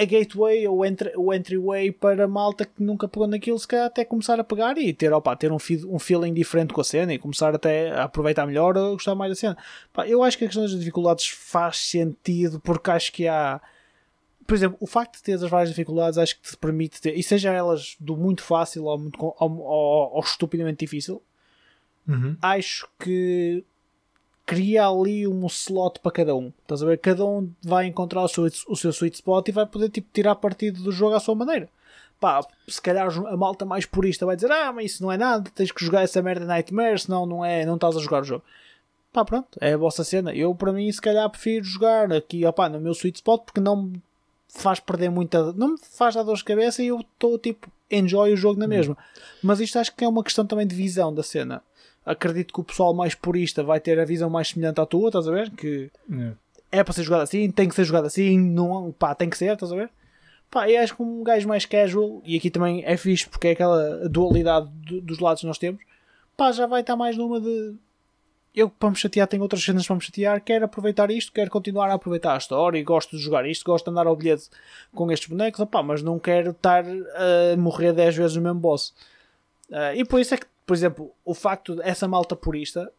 a gateway ou o entryway para malta que nunca pegou naquilo, se calhar até começar a pegar e ter, opa, ter um, um feeling diferente com a cena e começar até a aproveitar melhor ou gostar mais da cena. Pá, eu acho que a questão das dificuldades faz sentido porque acho que há. Por exemplo, o facto de ter as várias dificuldades acho que te permite ter, e seja elas do muito fácil ou, muito, ou, ou estupidamente difícil, uhum. acho que cria ali um slot para cada um. Estás a ver? Cada um vai encontrar o seu, o seu sweet spot e vai poder tipo, tirar partido do jogo à sua maneira. Pá, se calhar a malta mais purista vai dizer: Ah, mas isso não é nada, tens que jogar essa merda Nightmare, senão não, é, não estás a jogar o jogo. Pá, pronto, é a vossa cena. Eu, para mim, se calhar prefiro jogar aqui opá, no meu sweet spot porque não faz perder muita. Não me faz dar dor de cabeça e eu estou tipo, enjoy o jogo na hum. mesma. Mas isto acho que é uma questão também de visão da cena acredito que o pessoal mais purista vai ter a visão mais semelhante à tua, estás a ver? Que é, é para ser jogado assim, tem que ser jogado assim, não, pá, tem que ser, estás a ver? Pá, e acho que um gajo mais casual, e aqui também é fixe porque é aquela dualidade do, dos lados que nós temos, pá, já vai estar mais numa de. Eu, para me chatear, tenho outras cenas para me chatear. Quero aproveitar isto, quero continuar a aproveitar a história e gosto de jogar isto, gosto de andar ao bilhete com estes bonecos, opá, mas não quero estar a morrer 10 vezes no mesmo boss. Uh, e por isso é que por exemplo, o facto dessa malta purista,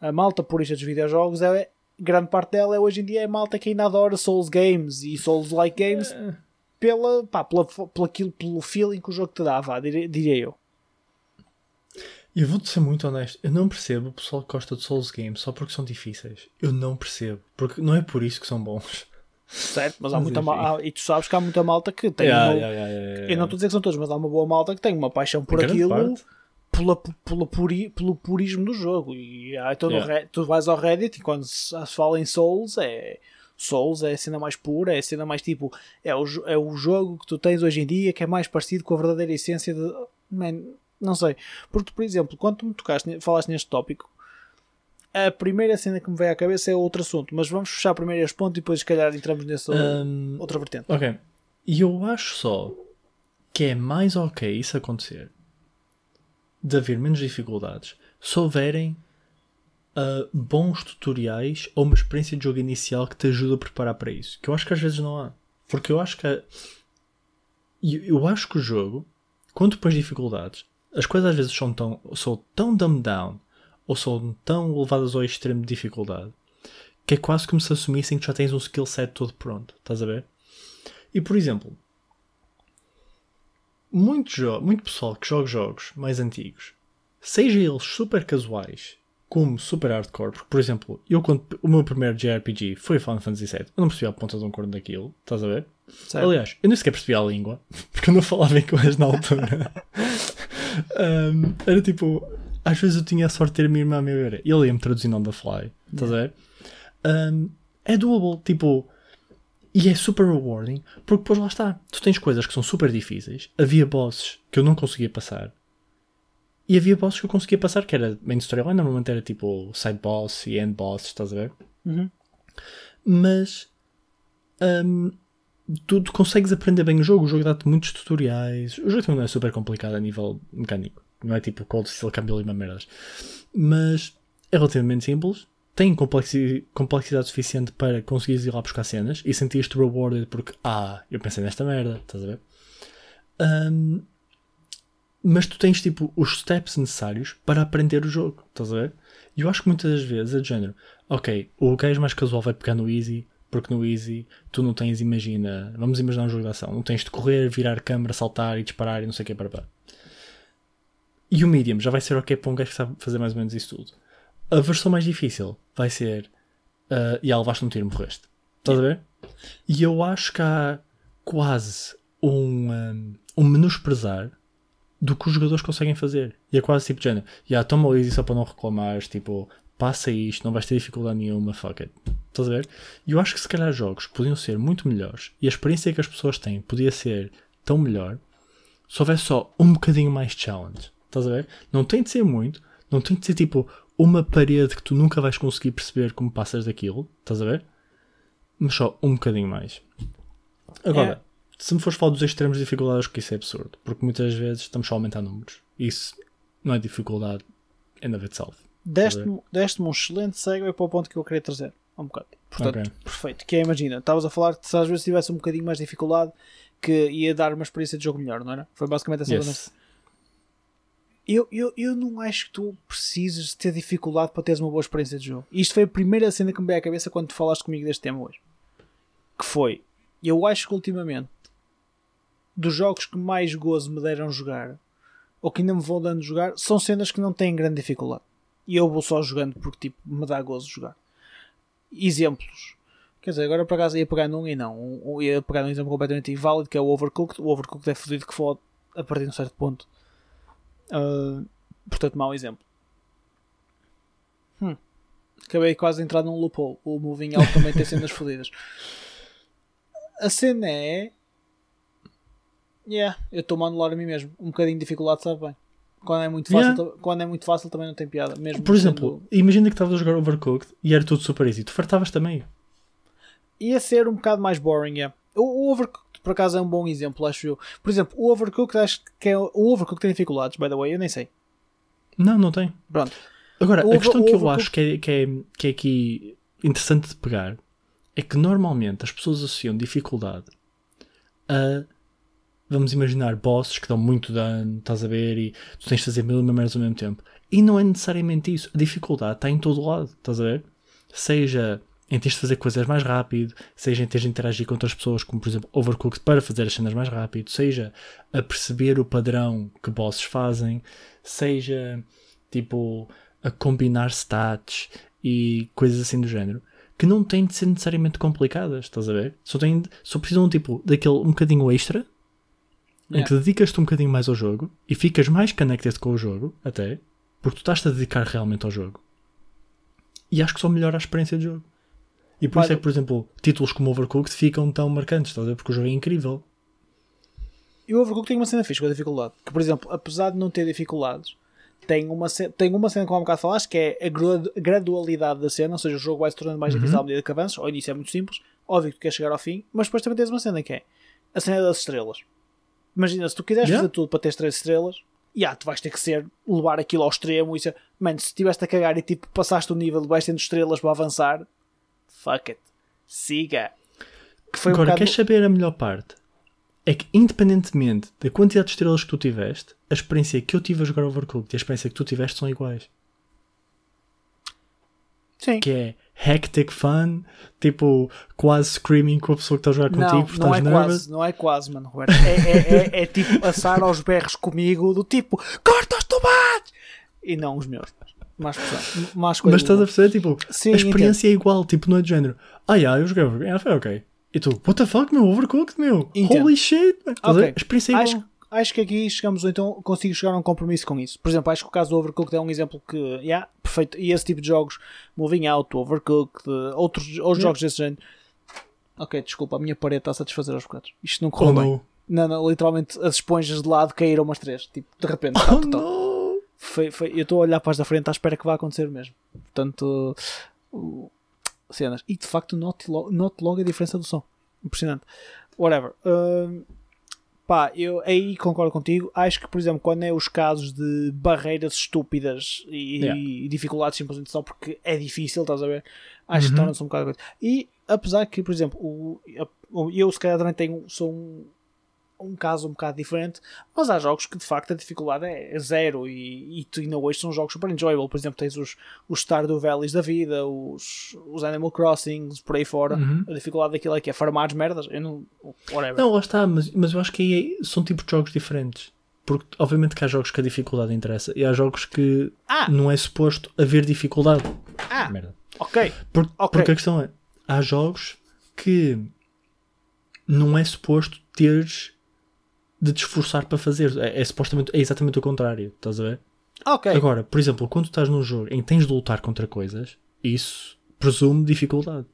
a malta purista dos videojogos, é, grande parte dela é, hoje em dia é malta que ainda adora Souls Games e Souls-like Games é. pela, pá, pela, pela, pelo feeling que o jogo te dava, diria, diria eu. E eu vou-te ser muito honesto, eu não percebo o pessoal que gosta de Souls Games só porque são difíceis. Eu não percebo, porque não é por isso que são bons. Certo, mas, mas há muita malta, e tu sabes que há muita malta que tem yeah, uma, yeah, yeah, eu não estou a dizer que são todos, mas há uma boa malta que tem uma paixão por aquilo pela, pela puri, pelo purismo do jogo. E aí tu, yeah. tu vais ao Reddit e quando se, se fala em Souls é. Souls é a cena mais pura, é a cena mais tipo. É o, é o jogo que tu tens hoje em dia que é mais parecido com a verdadeira essência de. Man, não sei. Porque, por exemplo, quando tu me tocaste, falaste neste tópico, a primeira cena que me veio à cabeça é outro assunto, mas vamos fechar primeiro este ponto e depois, se calhar, entramos nessa um, outra vertente. Ok. E eu acho só que é mais ok isso acontecer de haver menos dificuldades se houverem uh, bons tutoriais ou uma experiência de jogo inicial que te ajude a preparar para isso. Que eu acho que às vezes não há. Porque eu acho que eu, eu acho que o jogo, quando pões dificuldades, as coisas às vezes são tão, são tão dumbed down ou são tão levadas ao extremo de dificuldade que é quase como se assumissem que já tens um skill set todo pronto. Estás a ver? E por exemplo, muito, muito pessoal que joga jogos mais antigos, seja eles super casuais como super hardcore, porque, por exemplo, eu quando o meu primeiro JRPG foi Final Fantasy VII, eu não percebi a ponta de um corno daquilo, estás a ver? Aliás, eu nem sequer percebi a língua, porque eu não falava inglês na altura. um, era tipo, às vezes eu tinha a sorte de ter a minha irmã a e ele ia-me traduzindo on the fly, estás yeah. a ver? Um, é doable, tipo, e é super rewarding, porque depois lá está. Tu tens coisas que são super difíceis. Havia bosses que eu não conseguia passar. E havia bosses que eu conseguia passar, que era main storyline, normalmente era tipo side boss e end boss, estás a ver? Uhum. Mas um, tu, consegues aprender bem o jogo, o jogo dá-te muitos tutoriais. O jogo também não é super complicado a nível mecânico. Não é tipo Cold Steel Cambio e merdas. Mas é relativamente simples tem complexidade, suficiente para conseguires ir lá buscar cenas e sentires-te rewarded porque, ah, eu pensei nesta merda, estás a ver? Um, mas tu tens tipo os steps necessários para aprender o jogo, estás a ver? E eu acho que muitas das vezes é de género, ok, o gajo mais casual vai pegar no easy, porque no easy tu não tens, imagina, vamos imaginar um jogo de ação, não tens de correr, virar câmera, saltar e disparar e não sei o que para, para. E o medium já vai ser ok para um gajo que sabe fazer mais ou menos isso tudo. A versão mais difícil vai ser uh, e ah, levaste um tiro e morreste. Estás a ver? E eu acho que há quase um, um, um menosprezar do que os jogadores conseguem fazer. E é quase tipo de género, yeah, toma o easy só para não reclamares, tipo, passa isto, não vais ter dificuldade nenhuma, fuck it. Estás a ver? E eu acho que se calhar jogos podiam ser muito melhores e a experiência que as pessoas têm podia ser tão melhor se houvesse só um bocadinho mais challenge. Estás a ver? Não tem de ser muito, não tem de ser tipo uma parede que tu nunca vais conseguir perceber como passas daquilo, estás a ver? Mas só um bocadinho mais. Agora, é se me fores falar dos extremos de dificuldade, acho que isso é absurdo. Porque muitas vezes estamos só a aumentar números. Isso não é dificuldade in of itself. Deste-me deste um excelente segue para o ponto que eu queria trazer. Um bocado. Portanto, okay. perfeito. Que é, imagina, estavas a falar que se às vezes tivesse um bocadinho mais dificuldade, que ia dar uma experiência de jogo melhor, não era? Foi basicamente essa yes. Eu, eu, eu não acho que tu precisas ter dificuldade para teres uma boa experiência de jogo. Isto foi a primeira cena que me veio à cabeça quando tu falaste comigo deste tema hoje. Que foi, eu acho que ultimamente dos jogos que mais gozo me deram jogar, ou que ainda me vou dando jogar, são cenas que não têm grande dificuldade. E eu vou só jogando porque tipo, me dá gozo jogar. Exemplos. Quer dizer, agora por acaso ia pegar num e não. Um, ia pegar num exemplo completamente inválido que é o Overcooked. O Overcooked é fodido que for a partir de um certo ponto. Uh, portanto, mau exemplo. Hum. Acabei quase de entrar num loophole. O Moving Out também tem cenas fodidas. A cena é Yeah, eu estou a anular a mim mesmo. Um bocadinho de dificuldade sabe bem. Quando é muito fácil, yeah. quando é muito fácil também não tem piada. Mesmo Por exemplo, sendo... imagina que estavas a jogar Overcooked e era tudo super easy. Tu fartavas também. Ia ser um bocado mais boring, yeah. O, o Overcooked, por acaso, é um bom exemplo, acho eu. Por exemplo, o Overcooked, acho que é, o Overcooked tem dificuldades, by the way, eu nem sei. Não, não tem. Pronto. Agora, o a questão que eu acho que é, que, é, que é aqui interessante de pegar é que normalmente as pessoas associam dificuldade a vamos imaginar bosses que dão muito dano, estás a ver, e tu tens de fazer mil merdas ao mesmo tempo. E não é necessariamente isso. A dificuldade está em todo lado, estás a ver? Seja em teres de fazer coisas mais rápido, seja em teres de interagir com outras pessoas, como por exemplo Overcooked, para fazer as cenas mais rápido, seja a perceber o padrão que bosses fazem, seja tipo a combinar stats e coisas assim do género que não têm de ser necessariamente complicadas, estás a ver? Só, tem, só precisam tipo daquele um bocadinho extra yeah. em que dedicas-te um bocadinho mais ao jogo e ficas mais connected com o jogo, até, porque tu estás-te a dedicar realmente ao jogo. E acho que só melhora a experiência de jogo. E por isso é que, por exemplo, títulos como Overcooked ficam tão marcantes, estás a ver? Porque o jogo é incrível. E o Overcooked tem uma cena fixe com a dificuldade. Que, por exemplo, apesar de não ter dificuldades, tem uma, cena, tem uma cena, como há um bocado falaste, que é a gradualidade da cena, ou seja, o jogo vai se tornando mais uhum. difícil à medida que avanças. Ao início é muito simples, óbvio que tu queres chegar ao fim, mas depois também tens uma cena que é a cena das estrelas. Imagina, se tu quiseres yeah. fazer tudo para ter 3 estrelas, yeah, tu vais ter que ser levar aquilo ao extremo e ser, mano, se estiveste a cagar e tipo passaste o nível, vais tendo estrelas para avançar, fuck it, siga. Que foi Agora, um bocado... queres saber a melhor parte? É que, independentemente da quantidade de estrelas que tu tiveste, a experiência que eu tive a jogar Overcooked e a experiência que tu tiveste são iguais. Sim. Que é hectic fun, tipo quase screaming com a pessoa que está a jogar contigo, não, porque não estás é quase, não é quase, mano, Roberto. É, é, é, é, tipo assar aos berros comigo, do tipo corta os tomates! E não os meus. Mais, mais Mas estás a perceber, tipo, Sim, a experiência entendo. é igual, tipo, não é de género. Ah, yeah, eu joguei Overcooked, foi ok. E tu, what the fuck, meu, Overcooked, meu, entendo. holy shit, okay. a experiência é igual. Acho, acho que aqui chegamos, então consigo chegar a um compromisso com isso. Por exemplo, acho que o caso do Overcooked é um exemplo que, yeah, perfeito. E esse tipo de jogos, Moving Out, Overcooked, outros, outros yeah. jogos desse género. Ok, desculpa, a minha parede está a satisfazer aos bocados. Isto não correu oh, bem. Não. não, não, literalmente as esponjas de lado caíram umas três. Tipo, de repente, tá, oh, tá, Foi, foi, eu estou a olhar para as da frente à espera que vá acontecer mesmo. Portanto, uh, cenas. E de facto, note logo, note logo a diferença do som. Impressionante. Whatever. Uh, Pá, eu aí concordo contigo. Acho que, por exemplo, quando é os casos de barreiras estúpidas e, yeah. e dificuldades simplesmente só porque é difícil, estás a ver? Acho uhum. que torna-se um bocado. E apesar que, por exemplo, o, eu se calhar também tenho, sou um, um caso um bocado diferente, mas há jogos que de facto a dificuldade é zero e, e tu ainda hoje são jogos super enjoyable. Por exemplo, tens os, os Stardew Valleys da vida, os, os Animal Crossings, por aí fora. Uhum. A dificuldade daquilo é que é farmar as merdas. Eu não. Whatever. Não, lá está, mas, mas eu acho que aí é- são tipos de jogos diferentes. Porque, obviamente, que há jogos que a dificuldade interessa e há jogos que Ah! não é suposto haver dificuldade. Ah, Merda. ok. Por- Ok. Porque a questão é: há jogos que não é suposto teres de te esforçar para fazer. É, é supostamente é exatamente o contrário. Estás a ver? Ok. Agora, por exemplo, quando estás num jogo em que tens de lutar contra coisas, isso presume dificuldade.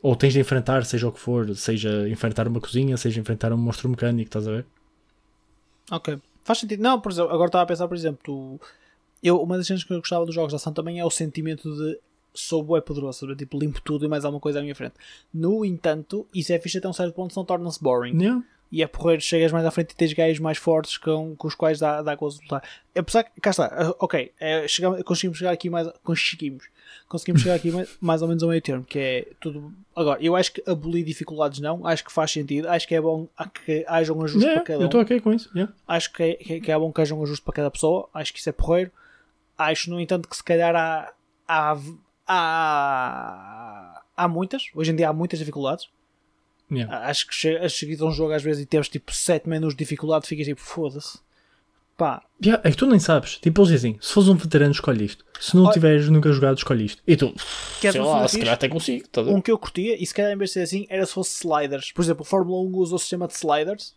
Ou tens de enfrentar, seja o que for, seja enfrentar uma cozinha, seja enfrentar um monstro mecânico, estás a ver? Ok. Faz sentido. Não, por exemplo, agora estava a pensar, por exemplo, tu... eu, uma das coisas que eu gostava dos jogos de ação também é o sentimento de sou bué poderoso, sabe? tipo, limpo tudo e mais alguma coisa à minha frente. No entanto, isso é fixe até um certo ponto, não torna-se boring. Yeah. E é porreiro, chegas mais à frente e tens gajos mais fortes com, com os quais dá, dá gozo de lutar. Apesar que, cá está, ah, ok, é, chegamos, conseguimos chegar aqui mais. Conseguimos. Conseguimos chegar aqui mais, mais ou menos ao meio termo, que é tudo. Agora, eu acho que abolir dificuldades não, acho que faz sentido, acho que é bom que haja um ajuste Yeah, para cada eu um. estou ok com isso. yeah. Acho que é, que é bom que haja um ajuste para cada pessoa. Acho que isso é porreiro. Acho, no entanto, que se calhar há, há, há, há muitas. Hoje em dia há muitas dificuldades. Yeah. Acho que che- chegas a um jogo às vezes e temos tipo 7 menus de dificuldade. Ficas tipo, foda-se. Pá, Yeah, é que tu nem sabes. Tipo, eles dizem: se fores um veterano, escolhe isto. Se não Olha- tiveres nunca jogado, escolhe isto. E tu, Queres sei lá, se calhar até consigo. ver? um que eu curtia, e se calhar em vez de ser assim, era se fosse sliders. Por exemplo, o Fórmula 1 usa o sistema de sliders,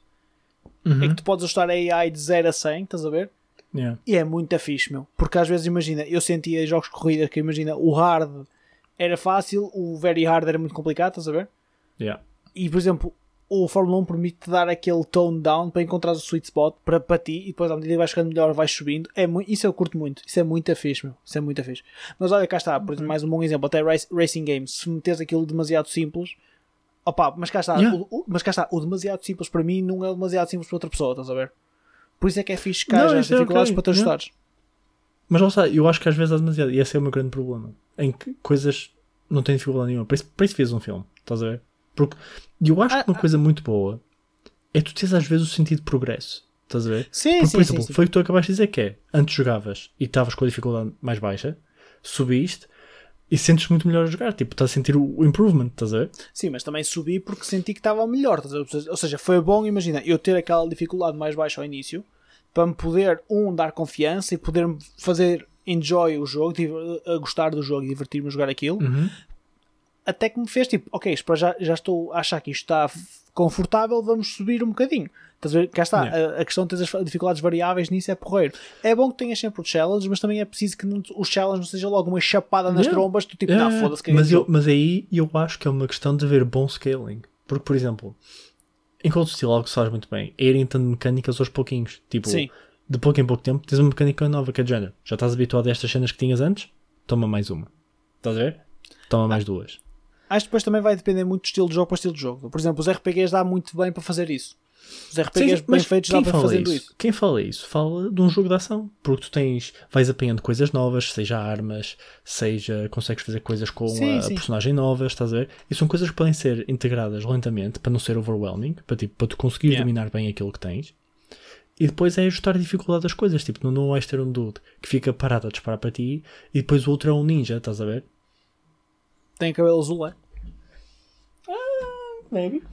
em Uhum. que tu podes ajustar a AI de 0 a 100, estás a ver? Yeah. E é muito fixe, meu. Porque às vezes, imagina, eu sentia em jogos de corrida que, imagina, o hard era fácil, o very hard era muito complicado, estás a ver? Yeah. E, por exemplo, o Fórmula 1 permite-te dar aquele tone down para encontrar o sweet spot para, para ti e depois à medida que vais ficando melhor vais subindo. É muito, isso eu curto muito. Isso é muito fixe, meu. Isso é muito fixe. Mas olha, cá está. Por exemplo, mais um bom exemplo. Até race- Racing Games. Se meteres aquilo demasiado simples... Opa, mas cá está. Yeah. O, o- mas cá está. O demasiado simples para mim não é demasiado simples para outra pessoa, estás a ver? Por isso é que é fixe que Não, haja as é dificuldades ok, para te yeah. ajustares. Mas está, eu acho que às vezes há demasiado. E esse é o meu grande problema. Em que coisas não têm dificuldade nenhuma. Para isso, para isso fez um filme. Estás a ver? Porque eu acho Ah, que uma coisa muito boa é tu teres às vezes o sentido de progresso. Estás a ver? Sim, Porque, sim, por exemplo, sim, sim. foi o que tu acabaste de dizer que é. Antes jogavas e estavas com a dificuldade mais baixa, subiste e sentes muito melhor a jogar. Tipo, estás a sentir o improvement, estás a ver? Sim, mas também subi porque senti que estava melhor. estás a ver? Ou seja, foi bom, imagina, eu ter aquela dificuldade mais baixa ao início para me poder, um, dar confiança e poder fazer enjoy o jogo, a gostar do jogo e divertir-me a jogar aquilo. Uhum. Até que me fez tipo, ok, isto já, já estou a achar que isto está confortável, vamos subir um bocadinho. Estás a ver? Cá está, Yeah. a, a questão de ter as dificuldades variáveis nisso é porreiro. É bom que tenhas sempre o challenge, mas também é preciso que não, o challenge não seja logo uma chapada nas Yeah. trombas, tu tipo, Yeah, não, foda-se que mas, eu, mas aí eu acho que é uma questão de haver bom scaling. Porque, por exemplo, em Cold Steel, algo que se faz muito bem é irem tendo mecânicas aos pouquinhos. Tipo, Sim. de pouco em pouco tempo, tens uma mecânica nova que é de género. Já estás habituado a estas cenas que tinhas antes? Toma mais uma. Estás a ver? Toma mais duas. Acho que depois também vai depender muito do estilo de jogo para estilo de jogo. Por exemplo, os RPGs dá muito bem para fazer isso. Os RPGs bem feitos dá para fazer isso? isso. Quem fala isso? Fala de um jogo de ação. Porque tu tens, vais apanhando coisas novas, seja armas, seja consegues fazer coisas com Sim, a, sim. personagem nova, estás a ver? E são coisas que podem ser integradas lentamente para não ser overwhelming, para, tipo, para tu conseguir Yeah. dominar bem aquilo que tens. E depois é ajustar a dificuldade das coisas. Tipo, não, não vais ter um dude que fica parado a disparar para ti e depois o outro é um ninja, estás a ver? Tem cabelo azul, é? Maybe.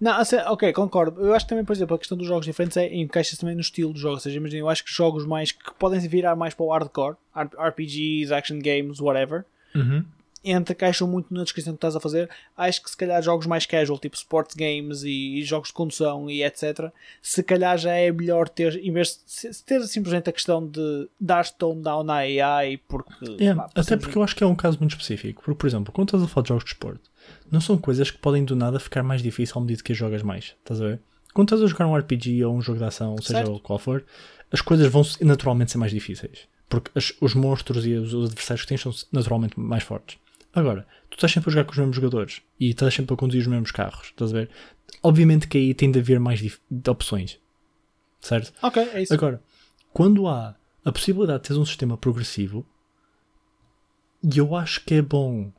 Não, a sé- ok, concordo. Eu acho que também, por exemplo, a questão dos jogos diferentes é encaixa também no estilo de jogo. Ou seja, imagina, eu acho que jogos mais que podem virar mais para o hardcore, RPGs, action games, whatever, Uhum. Encaixam muito na descrição que estás a fazer. Acho que se calhar jogos mais casual, tipo sports games e, e jogos de condução e etc., se calhar já é melhor ter, em vez de ter simplesmente a questão de dar tone down na AI, porque. Yeah, pá, até porque eu acho que é um caso muito específico. Porque, por exemplo, quando estás a falar de jogos de esporte, não são coisas que podem do nada ficar mais difícil à medida que as jogas mais. Estás a ver? Quando estás a jogar um RPG ou um jogo de ação, seja Certo. qual for, as coisas vão naturalmente ser mais difíceis. Porque os monstros e os adversários que tens são naturalmente mais fortes. Agora, tu estás sempre a jogar com os mesmos jogadores e estás sempre a conduzir os mesmos carros. Estás a ver? Obviamente que aí tem de haver mais opções. Certo? Ok, é isso. Agora, quando há a possibilidade de teres um sistema progressivo, e eu acho que é bom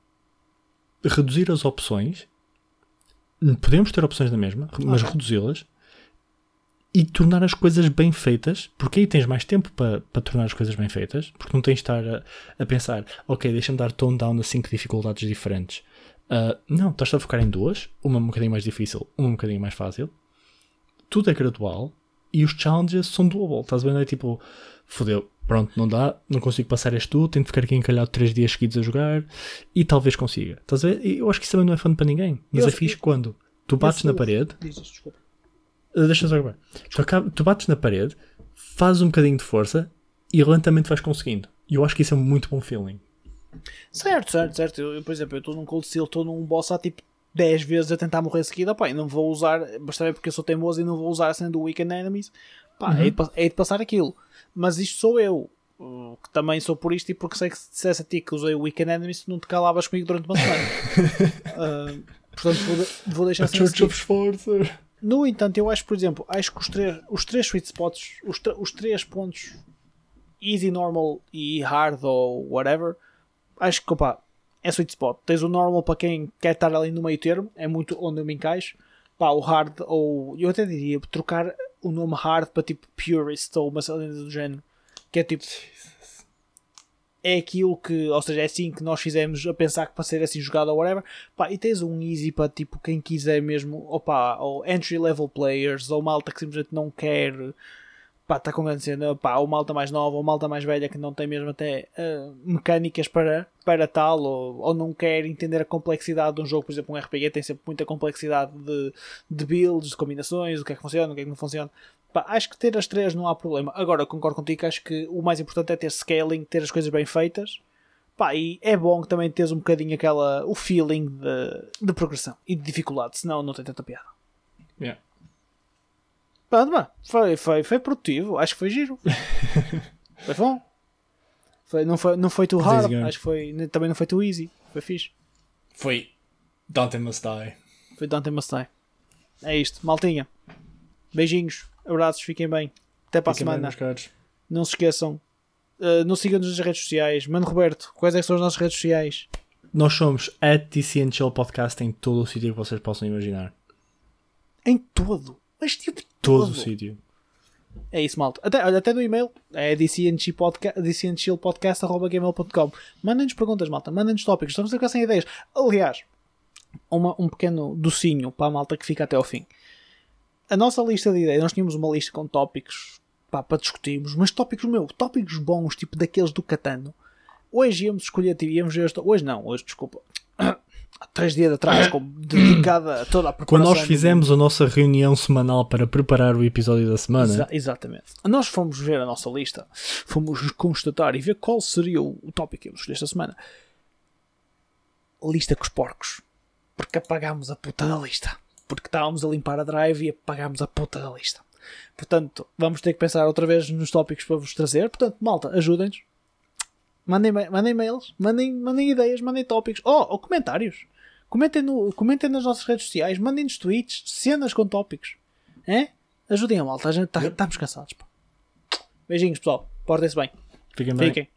reduzir as opções, podemos ter opções na mesma, mas Ok. reduzi-las, e tornar as coisas bem feitas, porque aí tens mais tempo para, para tornar as coisas bem feitas, porque não tens de estar a, a pensar, ok, deixa-me dar tone down a cinco dificuldades diferentes. Uh, não, estás a focar em duas, uma um bocadinho mais difícil, uma um bocadinho mais fácil. Tudo é gradual e os challenges são doable. Estás a ver? É tipo, fodeu, pronto, não dá, não consigo passar este tu, tenho de ficar aqui encalhado 3 dias seguidos a jogar e talvez consiga. Estás a ver? Eu acho que isso também não é fã para ninguém, é fixe quando tu bates na parede, Diz isto, desculpa. Uh, deixa só acabar. Tu, acaba- tu bates na parede, fazes um bocadinho de força e lentamente vais conseguindo. E eu acho que isso é um muito bom feeling. Certo, certo, certo. Eu, eu, por exemplo, eu estou num Cold Steel, estou num boss há tipo 10 vezes a tentar morrer seguida, pá, e não vou usar, mas também porque eu sou teimoso e não vou usar a cena do Weekend Enemies, pá, é, de, é de passar aquilo. Mas isto sou eu, que também sou por isto e porque sei que se dissesse a ti que usei o Weekend Enemies, não te calavas comigo durante uma semana. Uh, portanto, vou, vou deixar assim. a seguir. Sforza. No entanto, eu acho, por exemplo, acho que os três, os três sweet spots, os, os três pontos easy, normal e hard ou whatever, acho que opa, é sweet spot. Tens o normal para quem quer estar ali no meio termo, é muito onde eu me encaixo. Pá, o hard, ou eu até diria trocar o nome hard para tipo purist ou uma cena do género, que é tipo. É aquilo que, ou seja, é assim que nós fizemos a pensar que para ser assim jogado ou whatever. Pá, e tens um easy para tipo quem quiser mesmo, opa, ou entry level players, ou malta que simplesmente não quer, pá, está com pá, ou malta mais nova, ou malta mais velha que não tem mesmo até ah, mecânicas para, para tal, ou, ou não quer entender a complexidade de um jogo, por exemplo, um RPG tem sempre muita complexidade de, de builds, de combinações, o que é que funciona, o que é que não funciona. Pá, acho que ter as três não há problema. Agora, concordo contigo acho que o mais importante é ter scaling, ter as coisas bem feitas. Pá, e é bom que também teres um bocadinho aquela, o feeling de, de progressão e de dificuldade, senão não tem tanta piada. Yeah. Pronto, mano, foi, foi, foi produtivo, acho que foi giro. foi bom. Foi, não, foi, não foi too hard, acho que foi, também não foi too easy. Foi fixe. Foi Dante Must Die. Foi Dante Must Die. É isto, maltinha. Beijinhos, abraços, fiquem bem. Até para a Fiquem bem, semana. caros. Não se esqueçam. Uh, não sigam-nos nas redes sociais. Mano Roberto, quais é que são as nossas redes sociais? Nós somos at DC Chill Podcast em todo o sítio que vocês possam imaginar. Em todo. Mas tipo Todo todo. o sítio. É isso, malta. Até, até no e-mail é dcnchillpodcast.gmail.com Mandem-nos perguntas, malta. Mandem-nos tópicos. Estamos a ficar sem ideias. Aliás, uma, um pequeno docinho para a malta que fica até ao fim. A nossa lista de ideias, nós tínhamos uma lista com tópicos pá, para discutirmos, mas tópicos, meu, tópicos bons, tipo daqueles do Catano. Hoje íamos escolher, tipo, íamos ver hoje não, hoje, desculpa, há três dias atrás, com, dedicada a toda a Quando preparação. nós do- fizemos a nossa reunião semanal para preparar o episódio da semana, Exa- exatamente. Nós fomos ver a nossa lista, fomos constatar e ver qual seria o, o tópico que íamos escolher esta semana. Lista com os porcos. Porque apagámos a puta da lista. Porque estávamos a limpar a drive e apagámos a puta da lista. Portanto, vamos ter que pensar outra vez nos tópicos para vos trazer. Portanto, malta, ajudem-nos. Mandem, ma- mandem e-mails, mandem, mandem ideias, mandem tópicos. Oh, ou comentários. Comentem, no, comentem nas nossas redes sociais, mandem-nos tweets, cenas com tópicos. É? Ajudem a malta, a gente tá- estamos cansados. pá. Beijinhos, pessoal. Portem-se bem. fiquem bem. Fiquem.